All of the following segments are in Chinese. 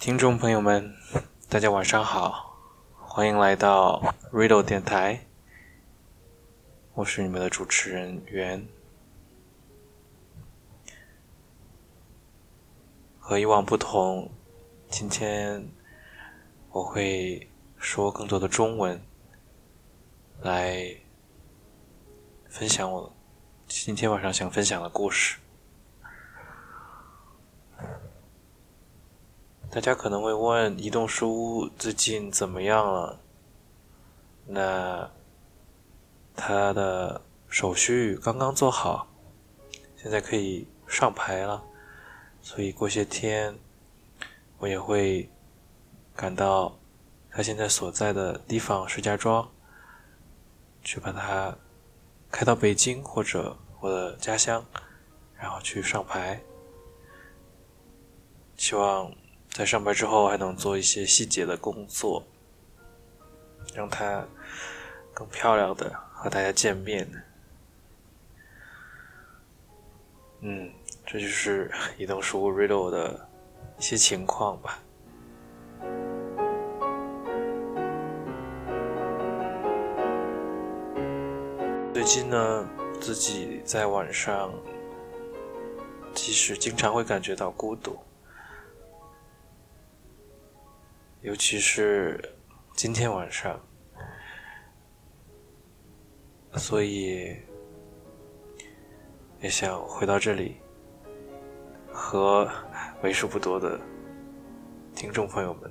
听众朋友们，大家晚上好，欢迎来到 Riddle 电台，我是你们的主持人袁。和以往不同，今天我会说更多的中文，来分享我今天晚上想分享的故事。大家可能会问，移动书屋最近怎么样了？那他的手续刚刚做好，现在可以上牌了。所以过些天，我也会赶到他现在所在的地方石家庄，去把它开到北京或者我的家乡，然后去上牌。希望。在上班之后还能做一些细节的工作，让它更漂亮的和大家见面。嗯，这就是移动书屋 Riddle 的一些情况吧。最近呢，自己在晚上其实经常会感觉到孤独。尤其是今天晚上，所以也想回到这里，和为数不多的听众朋友们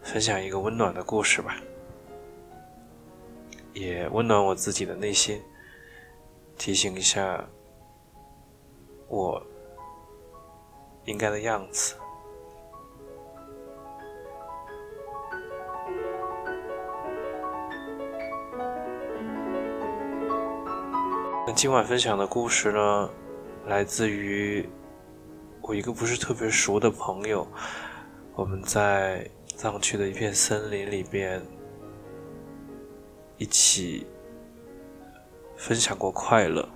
分享一个温暖的故事吧，也温暖我自己的内心，提醒一下我应该的样子。今晚分享的故事呢，来自于我一个不是特别熟的朋友。我们在藏区的一片森林里边一起分享过快乐。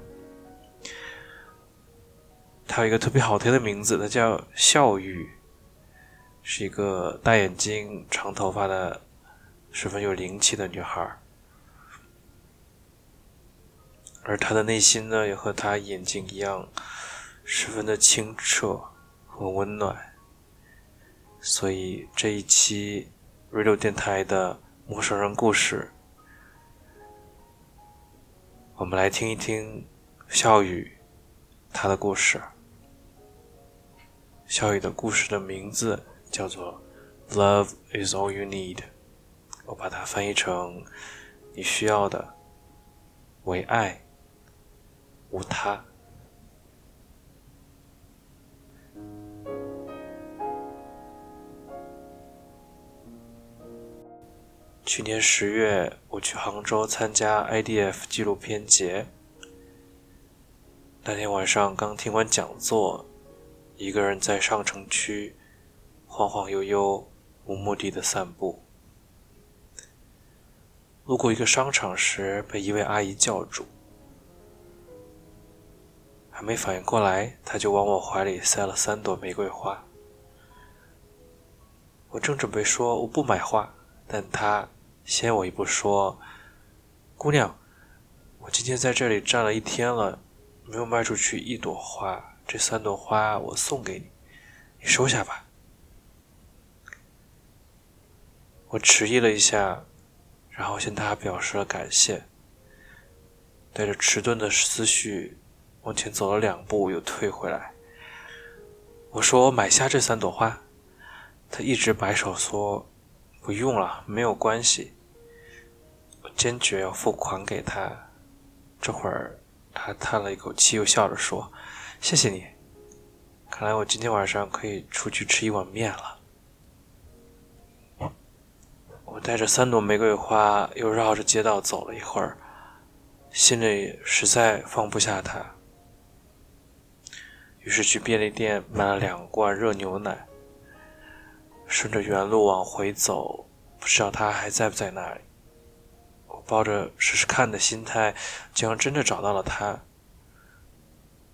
他有一个特别好听的名字，他叫笑语，是一个大眼睛、长头发的、十分有灵气的女孩。而他的内心呢，也和他眼睛一样，十分的清澈和温暖。所以这一期 Radio 电台的陌生人故事，我们来听一听笑语他的故事。笑语的故事的名字叫做《Love Is All You Need》，我把它翻译成“你需要的为爱”。无他。去年十月，我去杭州参加 IDF 纪录片节。那天晚上刚听完讲座，一个人在上城区晃晃悠悠、无目的的散步。路过一个商场时，被一位阿姨叫住。还没反应过来，他就往我怀里塞了三朵玫瑰花。我正准备说我不买花，但他先我一步说：“姑娘，我今天在这里站了一天了，没有卖出去一朵花，这三朵花我送给你，你收下吧。”我迟疑了一下，然后向他表示了感谢，带着迟钝的思绪。往前走了两步，又退回来。我说：“我买下这三朵花。”他一直摆手说：“不用了，没有关系。”我坚决要付款给他。这会儿，他叹了一口气，又笑着说：“谢谢你。看来我今天晚上可以出去吃一碗面了。”我带着三朵玫瑰花，又绕着街道走了一会儿，心里实在放不下他。于是去便利店买了两罐热牛奶，顺着原路往回走，不知道他还在不在那里。我抱着试试看的心态，竟然真的找到了他。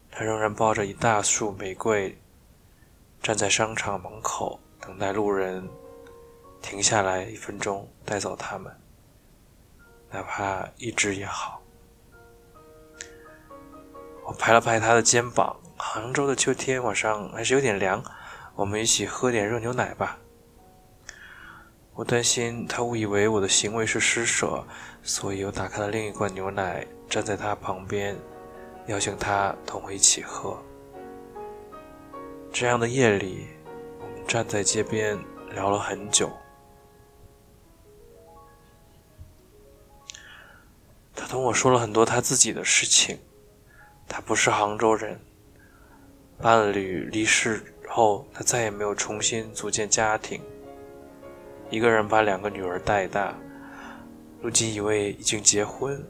他仍然抱着一大束玫瑰，站在商场门口等待路人停下来一分钟带走他们，哪怕一只也好。我拍了拍他的肩膀。杭州的秋天晚上还是有点凉，我们一起喝点热牛奶吧。我担心他误以为我的行为是施舍，所以我打开了另一罐牛奶，站在他旁边，邀请他同我一起喝。这样的夜里，我们站在街边聊了很久。他同我说了很多他自己的事情。他不是杭州人。伴侣离世后，他再也没有重新组建家庭，一个人把两个女儿带大。如今一位已经结婚，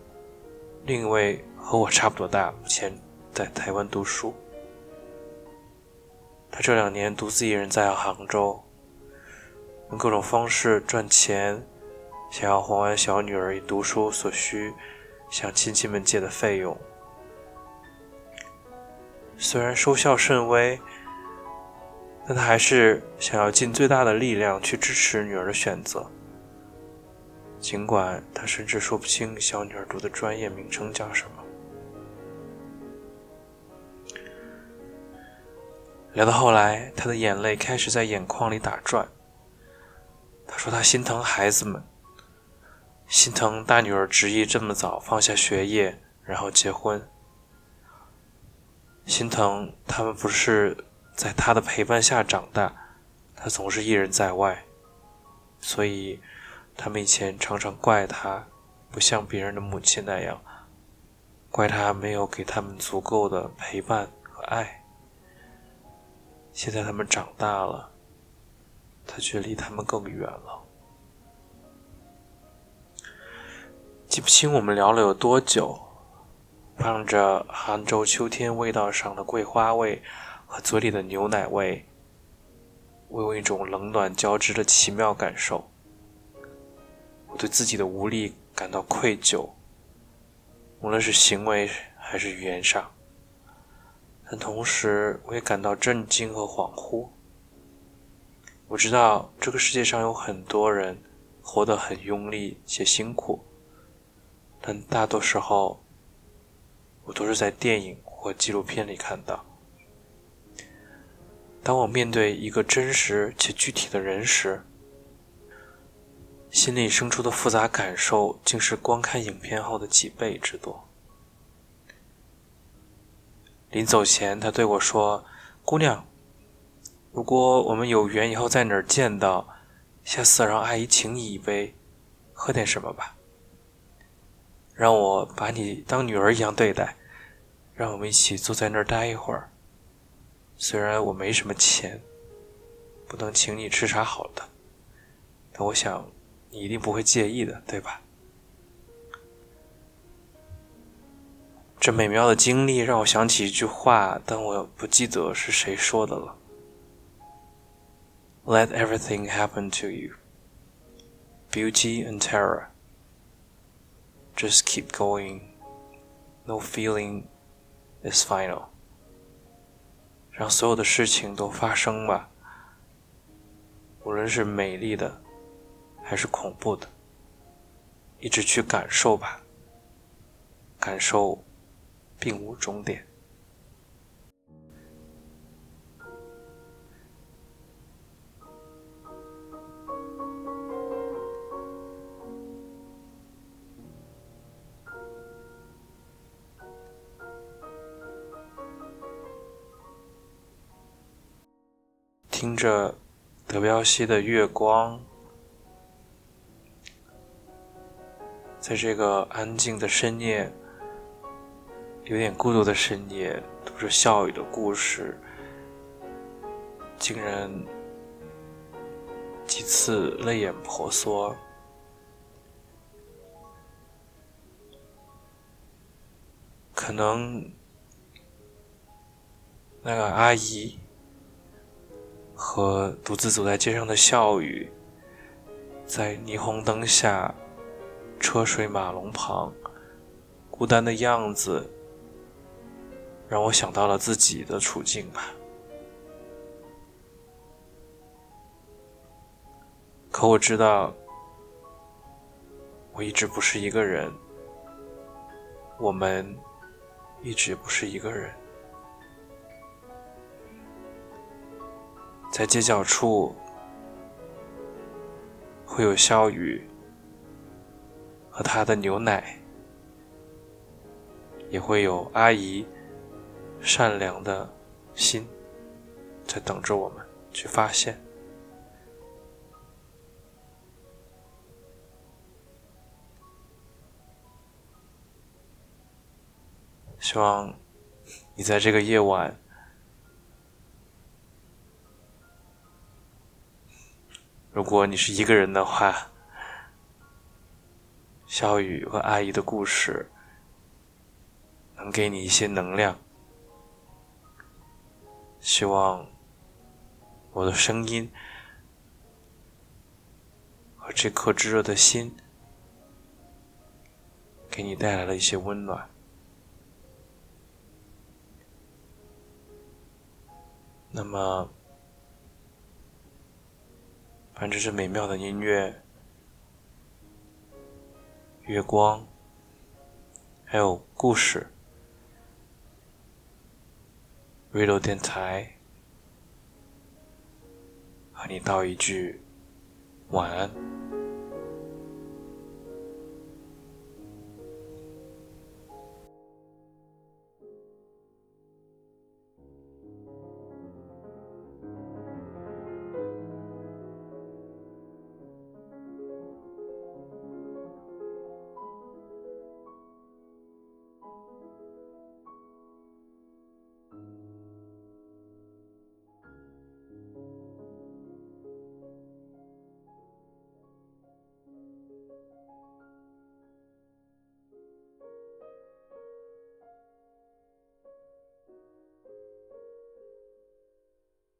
另一位和我差不多大，目前在台湾读书。他这两年独自一人在杭州，用各种方式赚钱，想要还完小女儿读书所需向亲戚们借的费用。虽然收效甚微，但他还是想要尽最大的力量去支持女儿的选择。尽管他甚至说不清小女儿读的专业名称叫什么。聊到后来，他的眼泪开始在眼眶里打转。他说他心疼孩子们，心疼大女儿执意这么早放下学业，然后结婚。心疼他们不是在他的陪伴下长大，他总是一人在外，所以他们以前常常怪他不像别人的母亲那样，怪他没有给他们足够的陪伴和爱。现在他们长大了，他却离他们更远了。记不清我们聊了有多久。伴着杭州秋天味道上的桂花味和嘴里的牛奶味，我有一种冷暖交织的奇妙感受。我对自己的无力感到愧疚，无论是行为还是语言上。但同时，我也感到震惊和恍惚。我知道这个世界上有很多人活得很用力且辛苦，但大多时候。我都是在电影或纪录片里看到。当我面对一个真实且具体的人时，心里生出的复杂感受竟是观看影片后的几倍之多。临走前，他对我说：“姑娘，如果我们有缘以后在哪儿见到，下次让阿姨请你一杯，喝点什么吧。”让我把你当女儿一样对待，让我们一起坐在那儿待一会儿。虽然我没什么钱，不能请你吃啥好的，但我想你一定不会介意的，对吧？这美妙的经历让我想起一句话，但我不记得是谁说的了。Let everything happen to you, beauty and terror. Just keep going. No feeling is final. 让所有的事情都发生吧，无论是美丽的还是恐怖的，一直去感受吧。感受并无终点。听着德彪西的月光，在这个安静的深夜，有点孤独的深夜，读着笑语的故事，竟然几次泪眼婆娑。可能那个阿姨。和独自走在街上的笑语，在霓虹灯下，车水马龙旁，孤单的样子，让我想到了自己的处境吧。可我知道，我一直不是一个人，我们一直不是一个人。在街角处，会有小雨和他的牛奶，也会有阿姨善良的心在等着我们去发现。希望你在这个夜晚。如果你是一个人的话，小雨和阿姨的故事能给你一些能量。希望我的声音和这颗炙热的心给你带来了一些温暖。那么。伴着这美妙的音乐、月光，还有故事，Radio 电台和你道一句晚安。